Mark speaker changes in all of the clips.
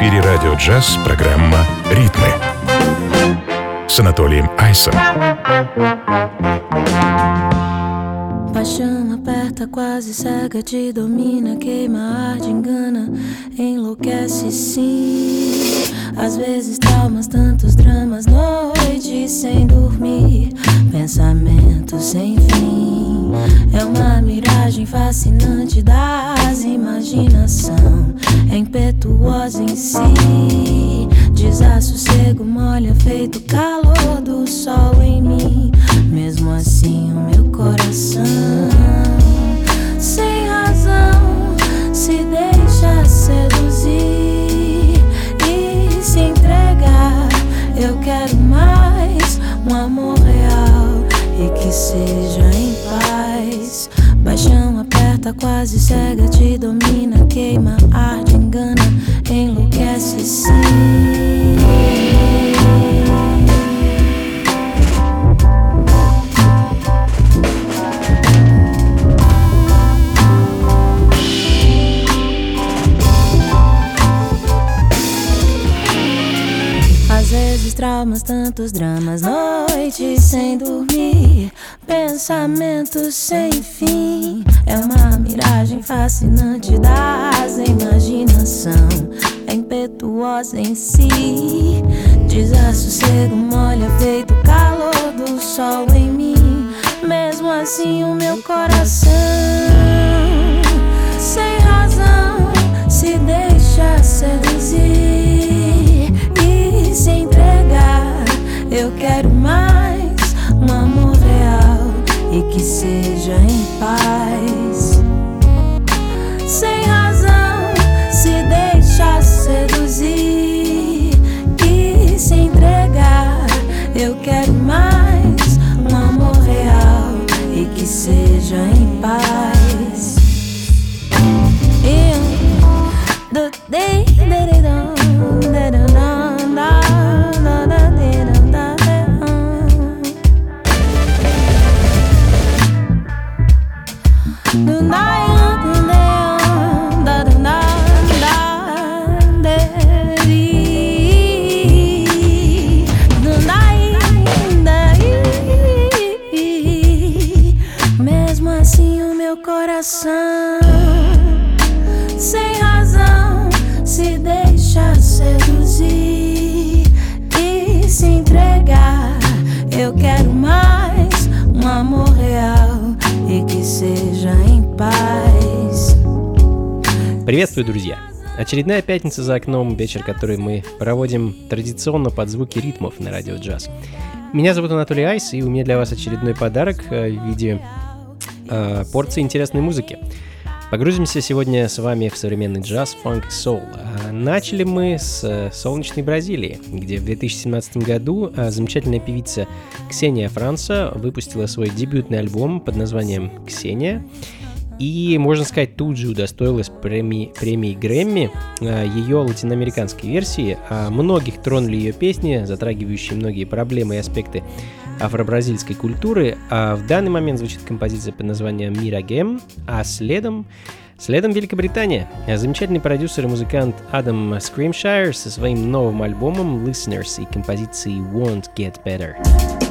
Speaker 1: эфире радио джаз программа «Ритмы» с Анатолием Айсом.
Speaker 2: Paixão aperta, quase cega, te domina, queima, arde, engana, enlouquece sim. Às vezes traumas, tantos dramas, noites sem dormir, pensamentos sem fim. É uma miragem fascinante das imaginação, é impetuosa em si. Desassossego molha feito calor do sol em mim. Mesmo assim, o meu coração, Aperta, quase cega, te domina, queima, arde, engana, enlouquece sim. Às vezes traumas, tantos dramas, noites sem dormir, pensamentos sem fim. É uma miragem fascinante das imaginação, é impetuosa em si. Desassossego molha feito calor do sol em mim. Mesmo assim o meu coração, sem razão, se deixa seduzir e se entregar. Eu quero mais que seja em paz.
Speaker 3: Приветствую, друзья! Очередная пятница за окном, вечер, который мы проводим традиционно под звуки ритмов на радио джаз. Меня зовут Анатолий Айс, и у меня для вас очередной подарок э, в виде э, порции интересной музыки. Погрузимся сегодня с вами в современный джаз, фанк и соул. А Начали мы с э, солнечной Бразилии, где в 2017 году э, замечательная певица Ксения Франца выпустила свой дебютный альбом под названием «Ксения». И, можно сказать, тут же удостоилась премии, премии Грэмми э, ее латиноамериканской версии. А многих тронули ее песни, затрагивающие многие проблемы и аспекты афро-бразильской культуры. А в данный момент звучит композиция под названием «Мирагем», а следом Следом Великобритания. Замечательный продюсер и музыкант Адам Скримшайр со своим новым альбомом Listeners и композицией Won't Get Better.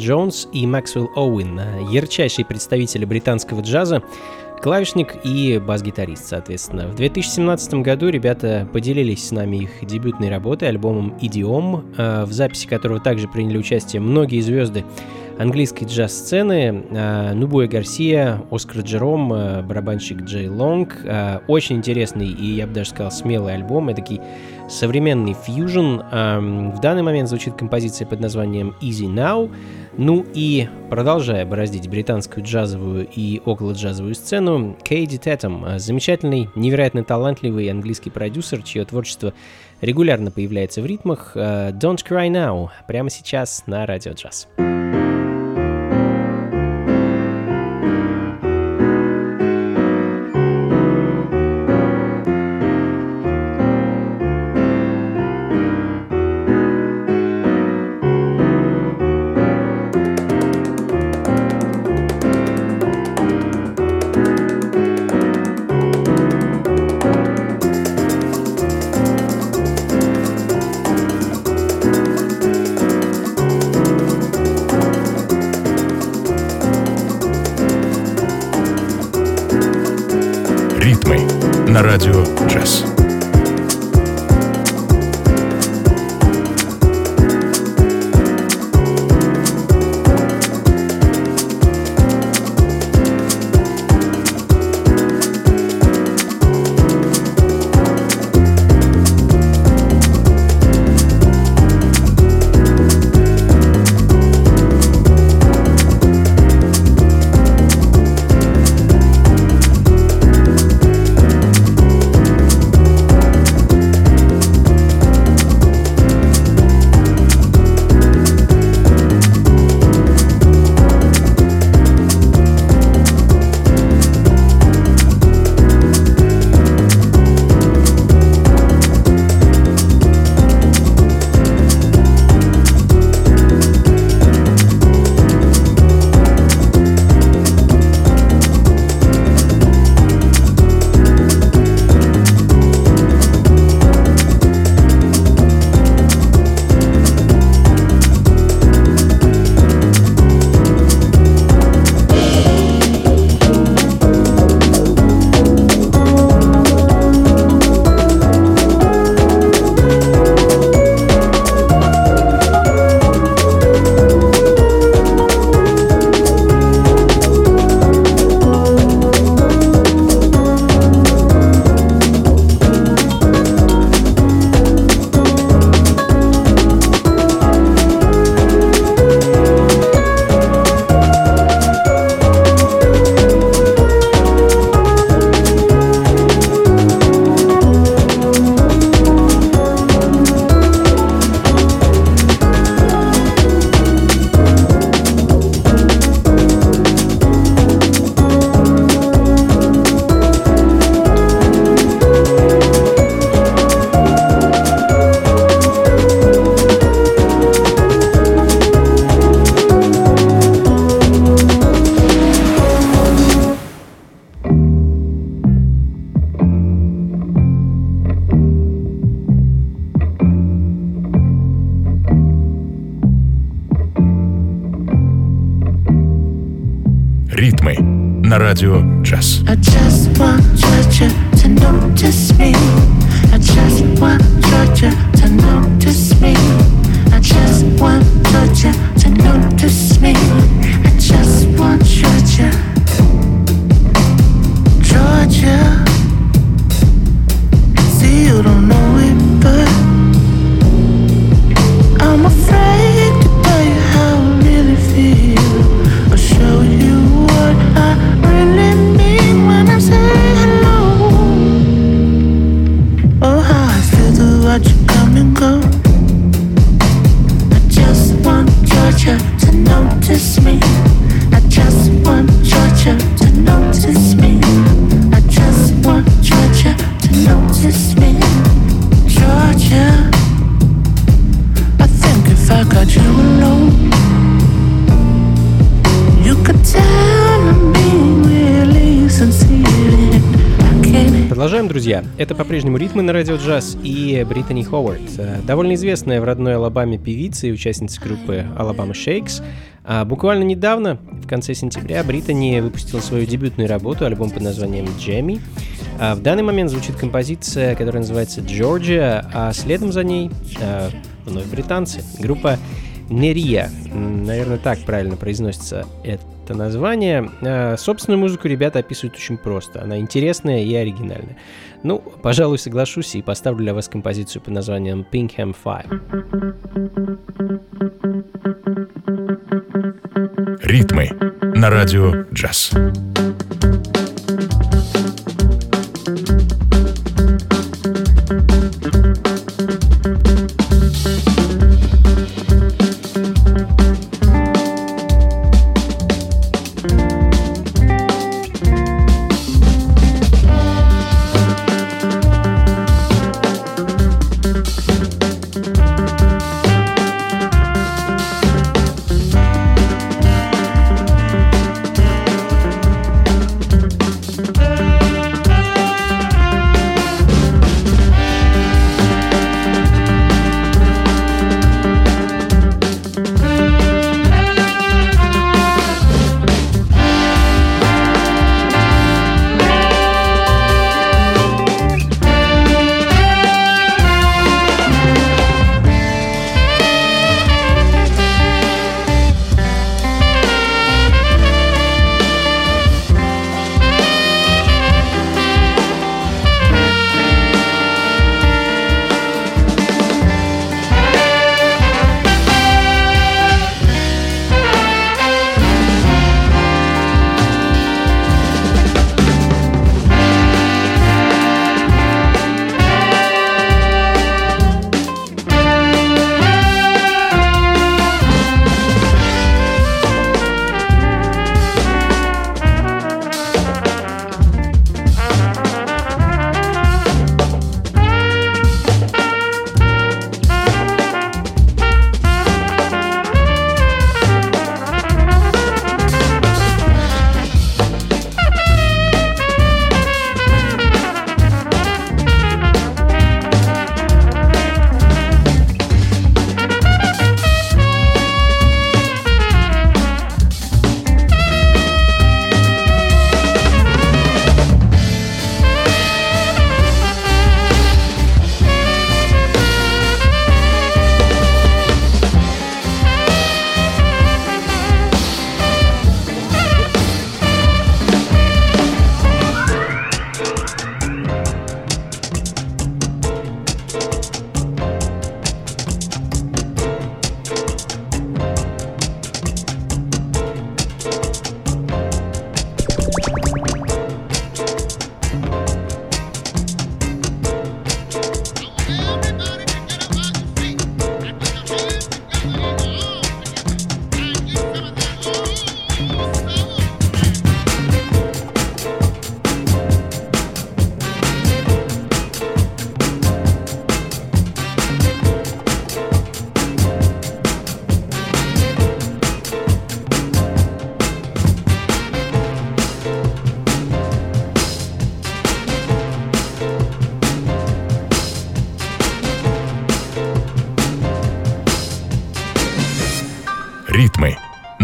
Speaker 3: Джонс и Максвелл Оуэн, ярчайшие представители британского джаза, клавишник и бас-гитарист, соответственно. В 2017 году ребята поделились с нами их дебютной работой, альбомом «Идиом», э, в записи которого также приняли участие многие звезды английской джаз-сцены. Э, Нубуя Гарсия, Оскар Джером, э, барабанщик Джей Лонг. Очень интересный и, я бы даже сказал, смелый альбом. Это такой современный фьюжн. В данный момент звучит композиция под названием Easy Now. Ну и продолжая бороздить британскую джазовую и около джазовую сцену, Кейди Тетом, замечательный, невероятно талантливый английский продюсер, чье творчество регулярно появляется в ритмах. Don't Cry Now прямо сейчас на Радио Джаз.
Speaker 1: Ритмы
Speaker 3: друзья. Это по-прежнему ритмы на радио джаз и Британи Ховард, э, довольно известная в родной Алабаме певица и участница группы Alabama Shakes. А буквально недавно, в конце сентября, Британи выпустила свою дебютную работу, альбом под названием «Джемми». А в данный момент звучит композиция, которая называется «Джорджия», а следом за ней э, вновь британцы. Группа Нерия, наверное, так правильно произносится это название. А, собственную музыку ребята описывают очень просто. Она интересная и оригинальная. Ну, пожалуй, соглашусь и поставлю для вас композицию под названием Pinkham Five.
Speaker 1: Ритмы на радио джаз.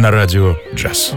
Speaker 1: На радио джаз.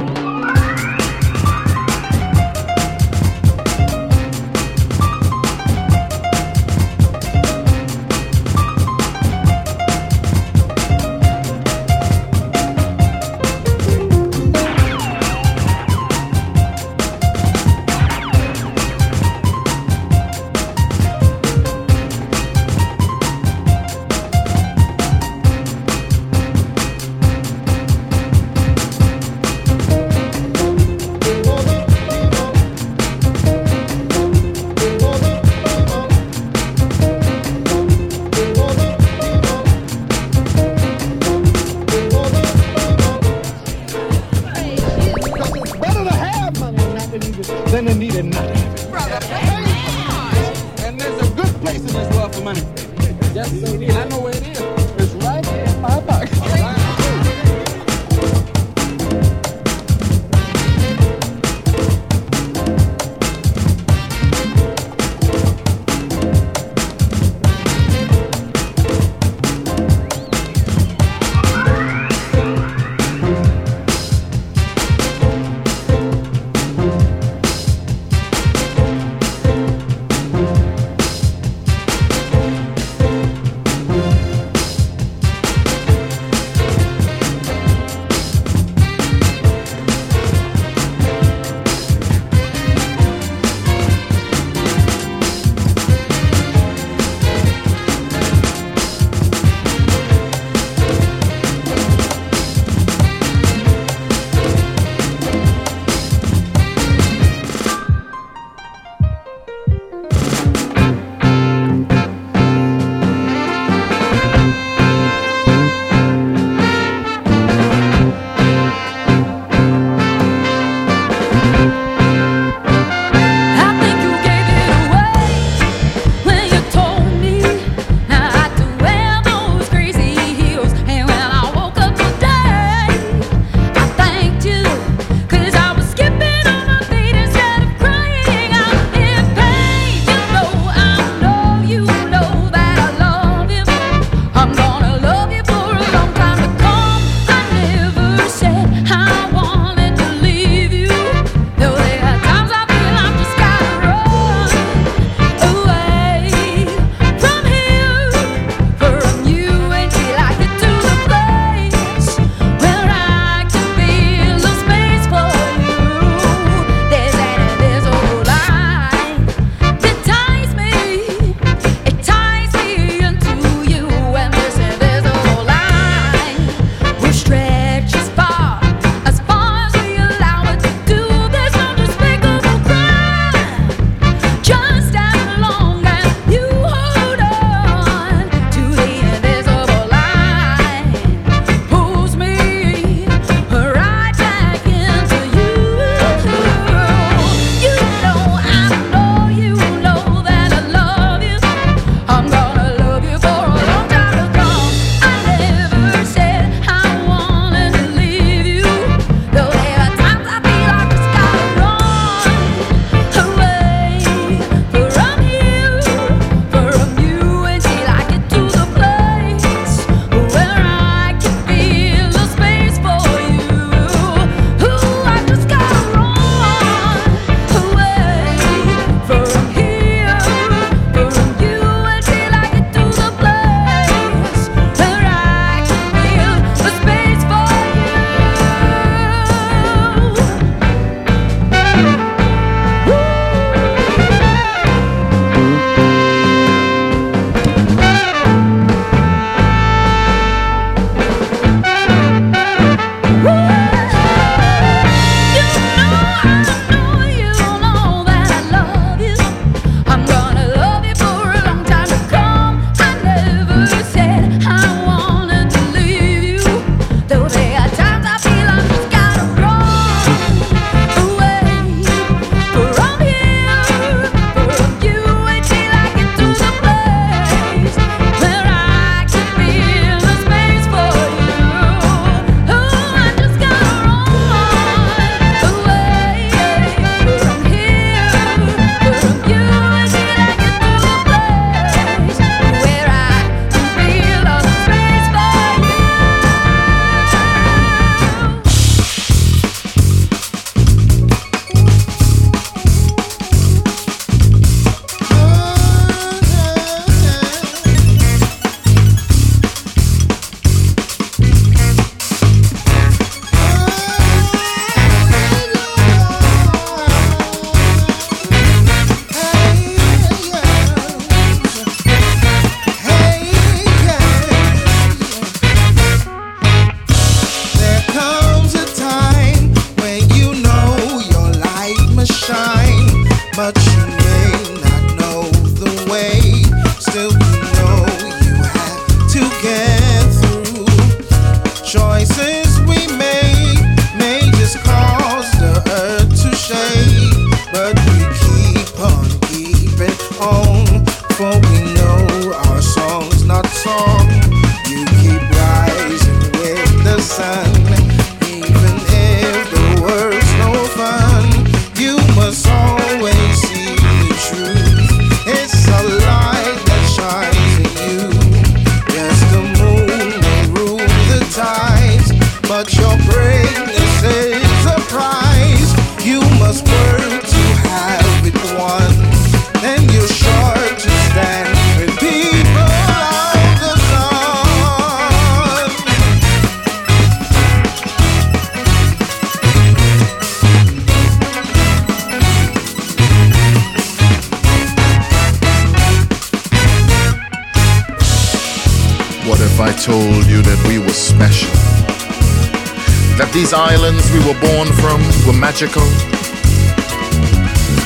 Speaker 4: These islands we were born from were magical?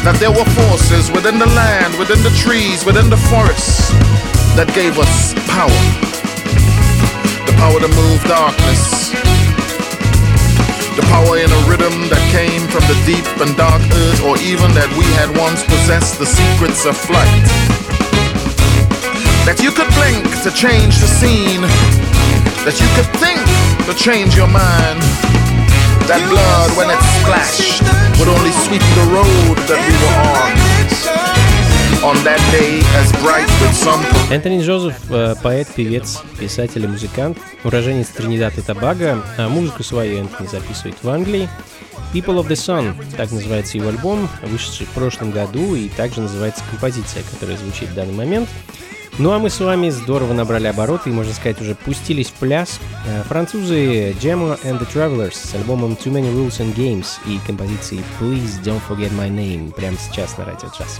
Speaker 4: That there were forces within the land, within the trees, within the forests that gave us power. The power to move darkness. The power in a rhythm that came from the deep and dark earth, or even that we had once possessed the secrets of flight. That you could blink to change the scene. That you could think to change your mind. That blood, when it splashed, would only sweep the road that we were on.
Speaker 3: Энтони Джозеф э, – поэт, певец, писатель и музыкант, уроженец Тринидад и Тобаго, а музыку свою Энтони записывает в Англии. People of the Sun – так называется его альбом, вышедший в прошлом году, и также называется композиция, которая звучит в данный момент. Ну а мы с вами здорово набрали обороты и, можно сказать, уже пустились в пляс. Э, Французы Gemma and the Travelers с альбомом Too Many Rules and Games и композицией Please Don't Forget My Name прямо сейчас на Радио Джаз.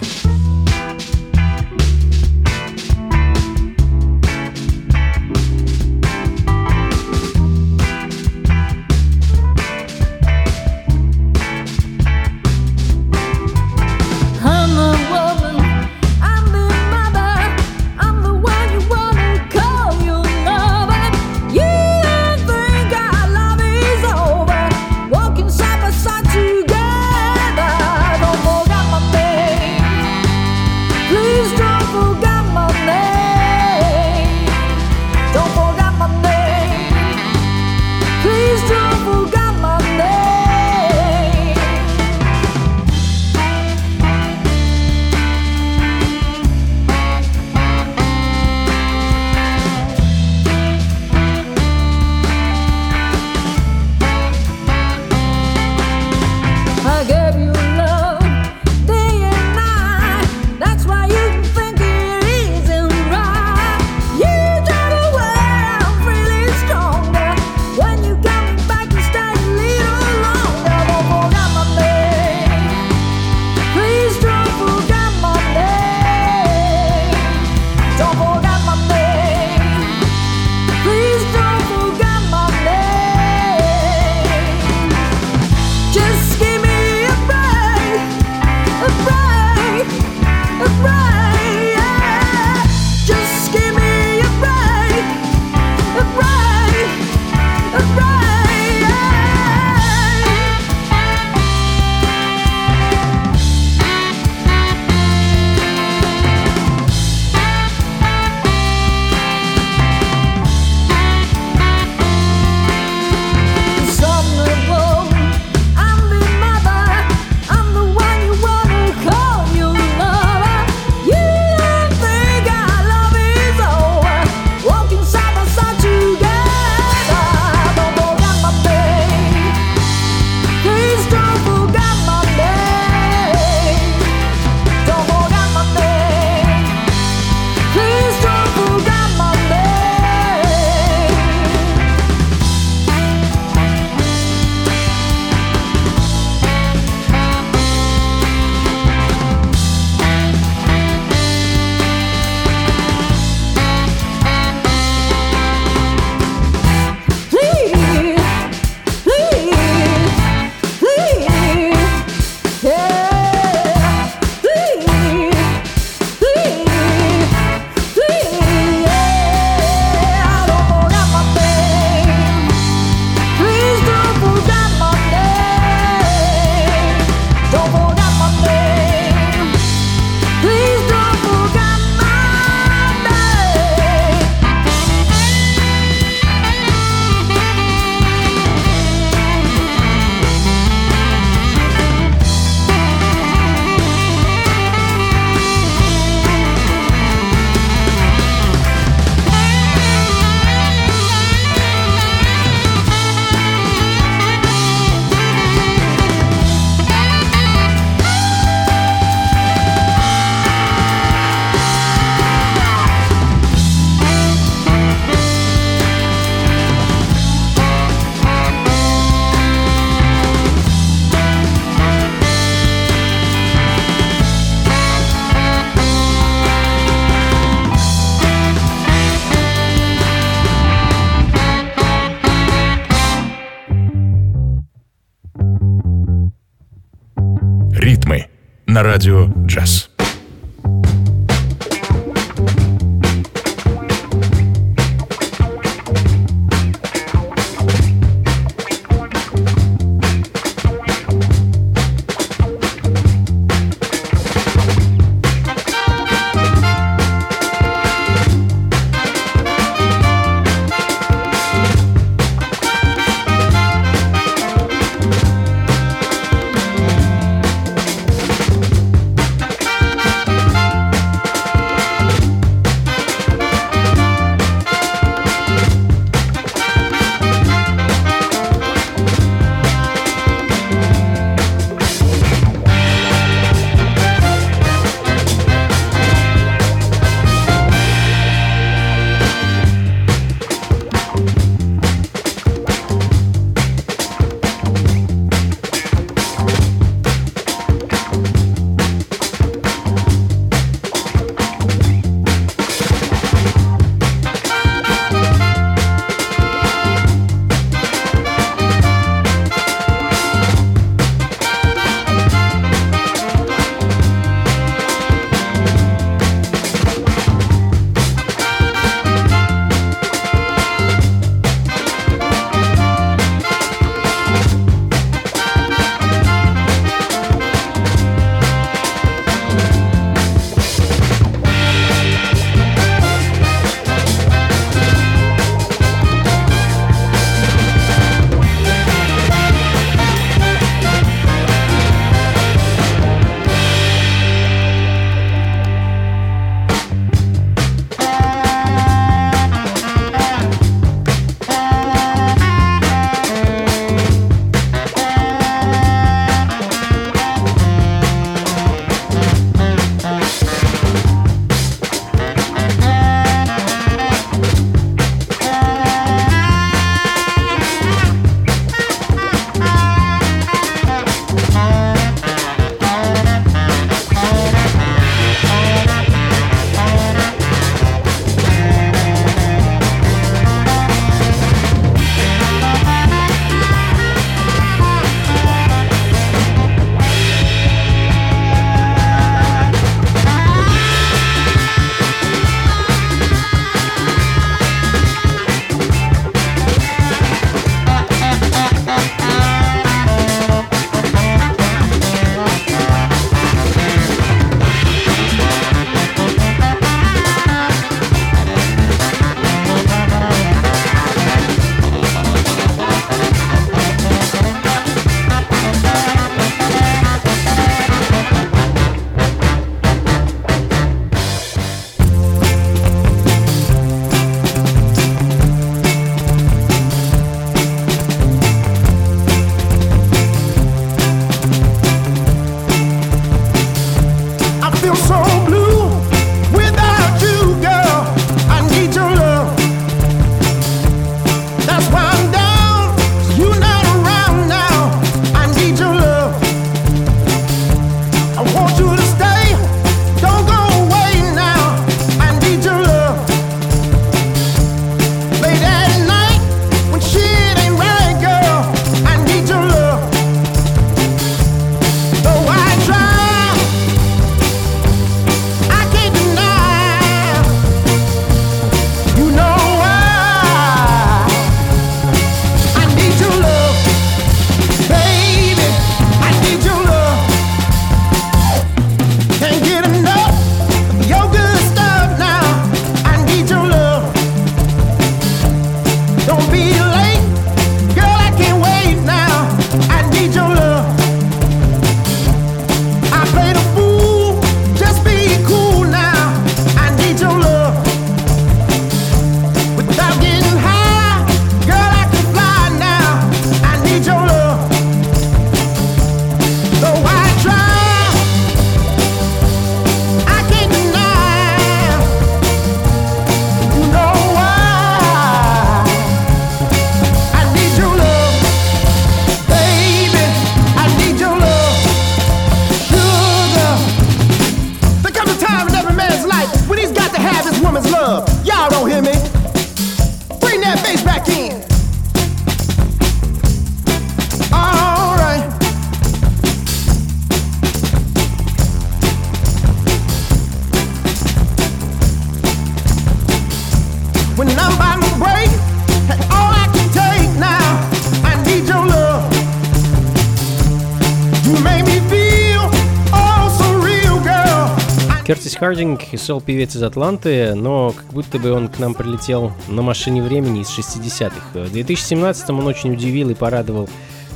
Speaker 3: Хардинг – сол-певец из Атланты, но как будто бы он к нам прилетел на машине времени из 60-х. В 2017-м он очень удивил и порадовал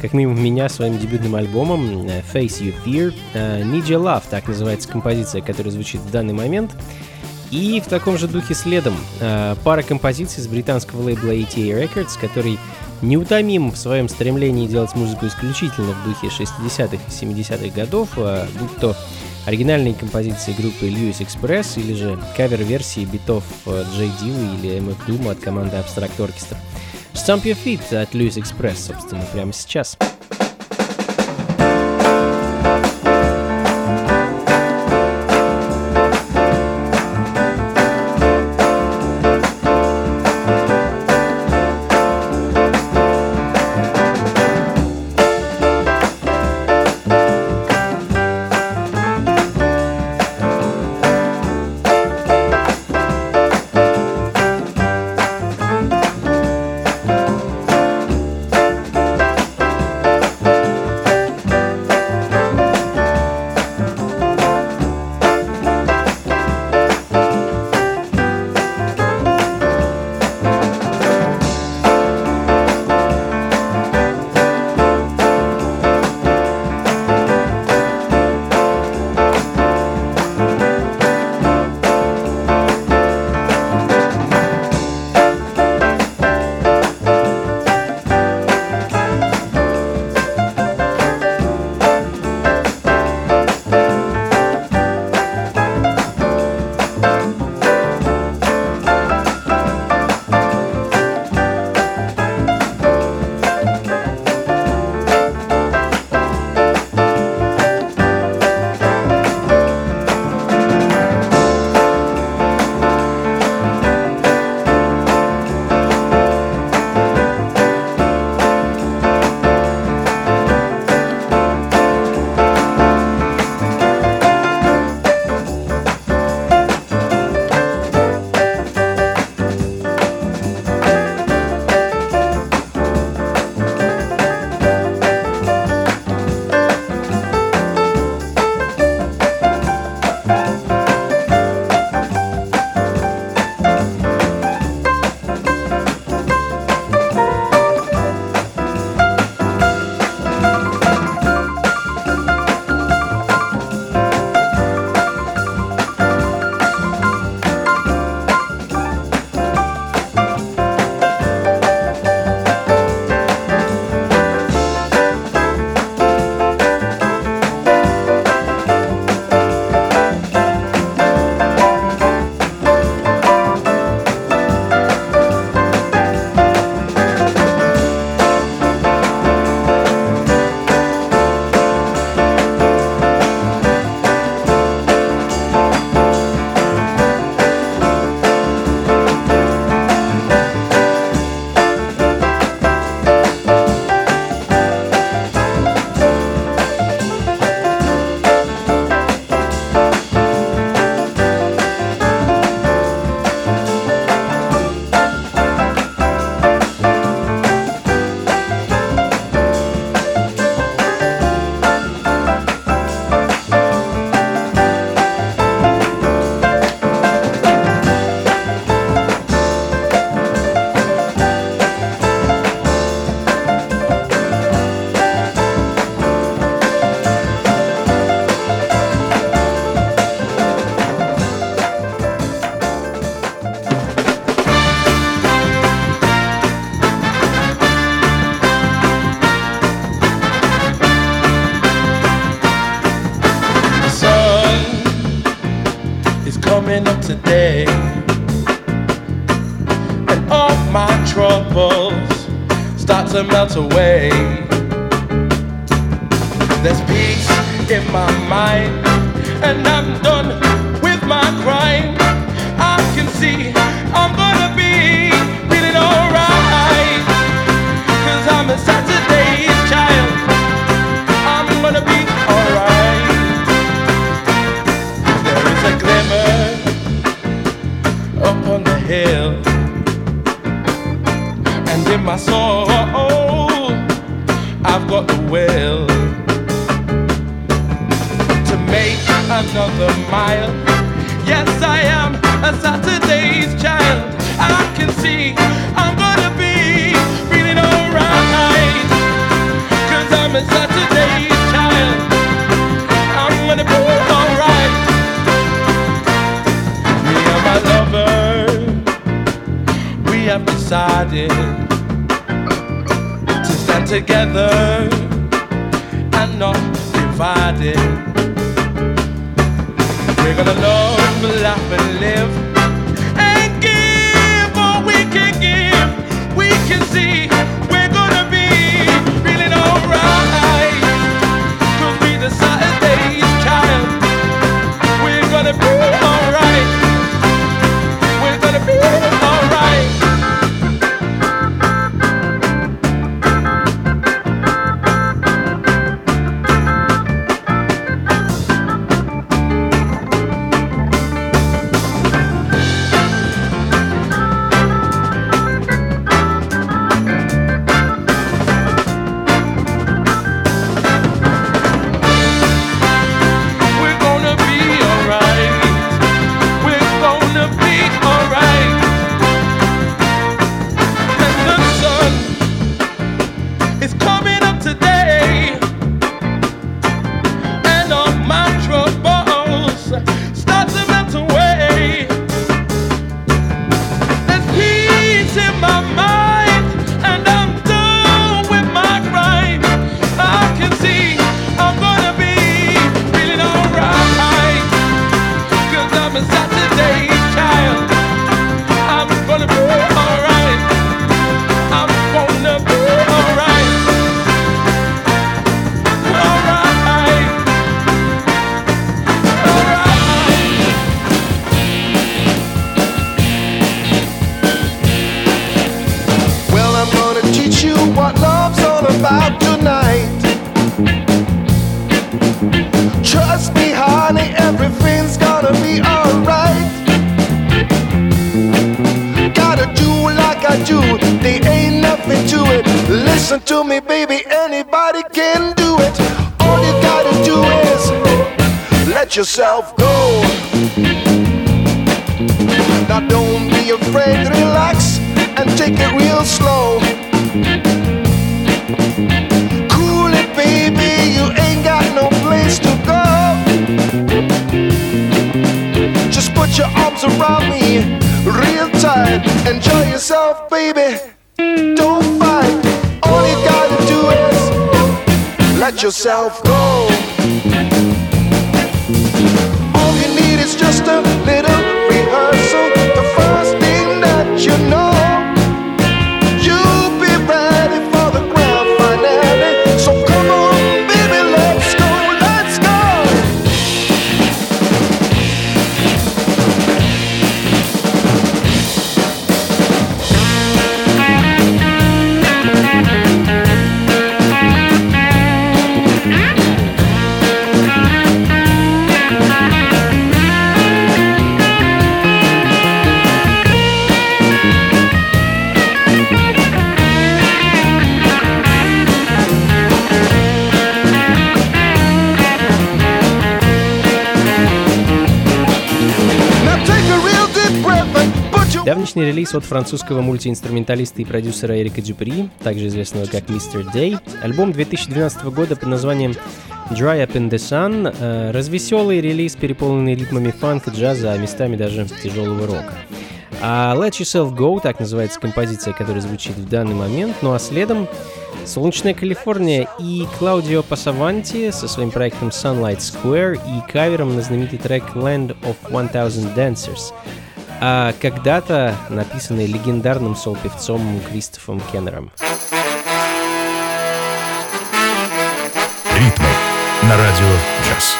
Speaker 3: как минимум меня своим дебютным альбомом э, Face You Fear. Э, Need Your Love, так называется композиция, которая звучит в данный момент. И в таком же духе следом э, пара композиций с британского лейбла ATA Records, который неутомим в своем стремлении делать музыку исключительно в духе 60-х и 70-х годов, будь то оригинальные композиции группы Lewis Express или же кавер-версии битов э, Джей Дилла или MF Doom от команды Abstract Orchestra. Stamp Your Feet от Lewis Express, собственно, прямо сейчас.
Speaker 5: The to melt away. There's peace in my mind, and I'm done
Speaker 6: off, baby. Don't fight. All you gotta do is let yourself go.
Speaker 3: Отличный релиз от французского мультиинструменталиста и продюсера Эрика Дюпри, также известного как Мистер Дэй. Альбом 2012 года под названием Dry Up in the Sun э, развеселый релиз, переполненный ритмами фанка, джаза, а местами даже тяжелого рока. А Let Yourself Go, так называется композиция, которая звучит в данный момент, ну а следом Солнечная Калифорния и Клаудио Пасаванти со своим проектом Sunlight Square и кавером на знаменитый трек Land of 1000 Dancers – а когда-то написанный легендарным сол-певцом Кристофом Кеннером.
Speaker 7: Ритмы на радио
Speaker 8: «Час».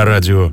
Speaker 8: На радио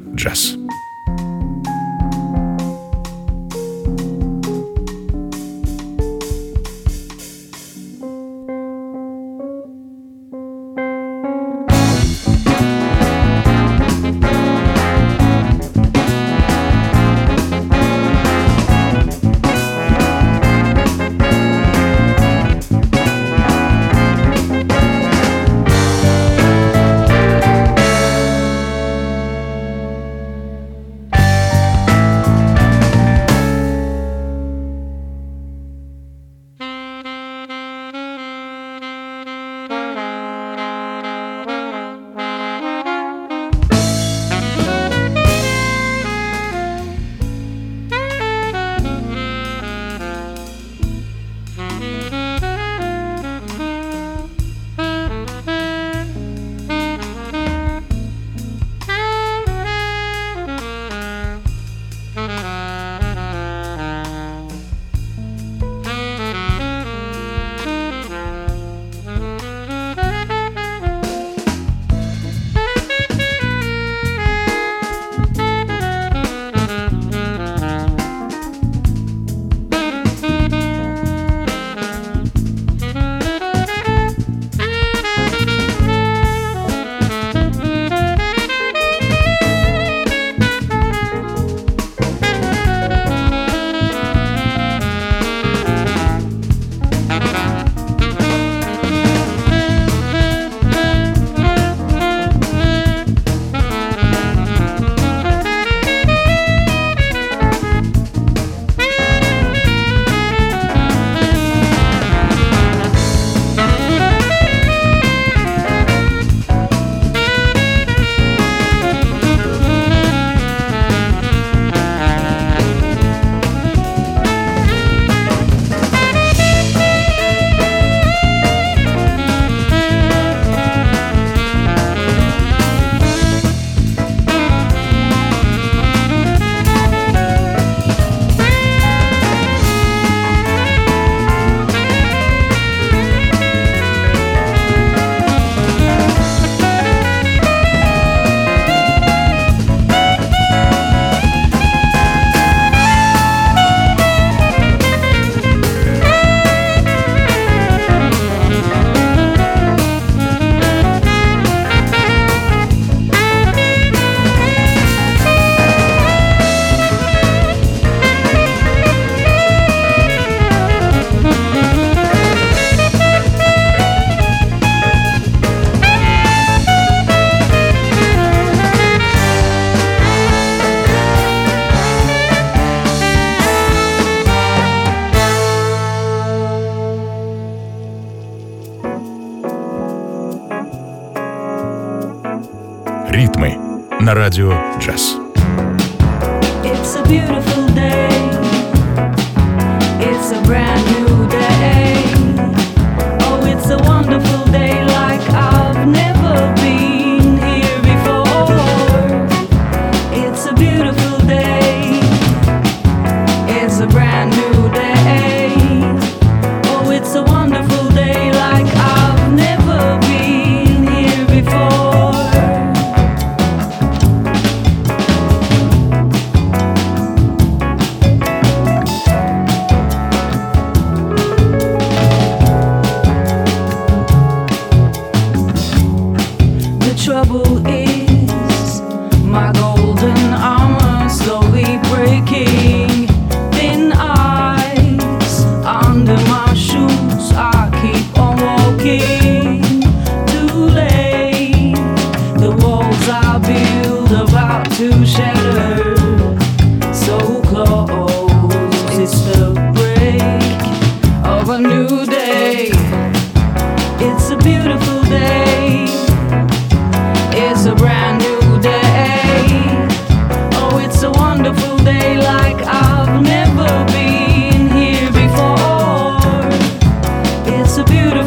Speaker 8: на радио джаз.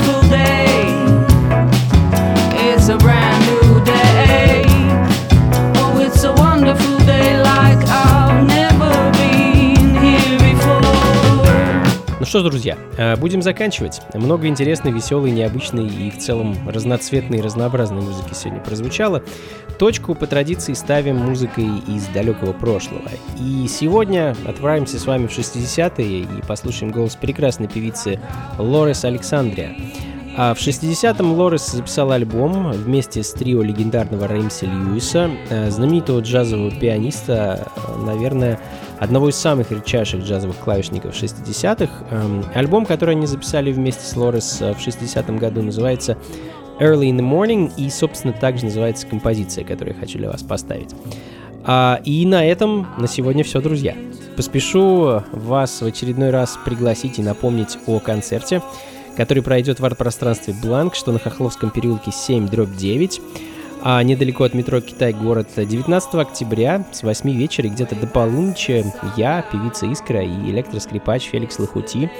Speaker 9: Today. day.
Speaker 3: Что ж, друзья, э, будем заканчивать. Много интересной, веселой, необычной и в целом разноцветной и разнообразной музыки сегодня прозвучало. Точку по традиции ставим музыкой из далекого прошлого. И сегодня отправимся с вами в 60-е и послушаем голос прекрасной певицы Лорес Александрия. А в 60-м Лорес записала альбом вместе с трио легендарного Реймса Льюиса, э, знаменитого джазового пианиста, э, наверное, одного из самых редчайших джазовых клавишников 60-х. Эм, Альбом, который они записали вместе с Лорес э, в 60-м году, называется Early in the Morning, и, собственно, также называется композиция, которую я хочу для вас поставить. А, и на этом на сегодня все, друзья. Поспешу вас в очередной раз пригласить и напомнить о концерте, который пройдет в арт-пространстве Бланк, что на Хохловском переулке 7, дробь 9, а недалеко от метро Китай город 19 октября с 8 вечера где-то до полуночи я, певица Искра и электроскрипач Феликс Лохути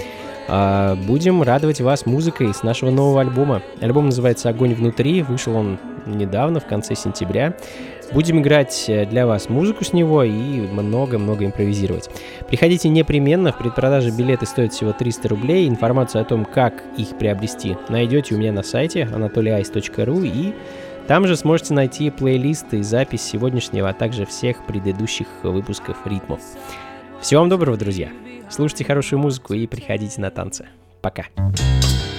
Speaker 3: а, будем радовать вас музыкой с нашего нового альбома. Альбом называется «Огонь внутри», вышел он недавно, в конце сентября. Будем играть э, для вас музыку с него и много-много импровизировать. Приходите непременно, в предпродаже билеты стоят всего 300 рублей. Информацию о том, как их приобрести, найдете у меня на сайте anatolyice.ru и там же сможете найти плейлисты и запись сегодняшнего, а также всех предыдущих выпусков ритмов. Всего вам доброго, друзья! Слушайте хорошую музыку и приходите на танцы. Пока!
Speaker 10: What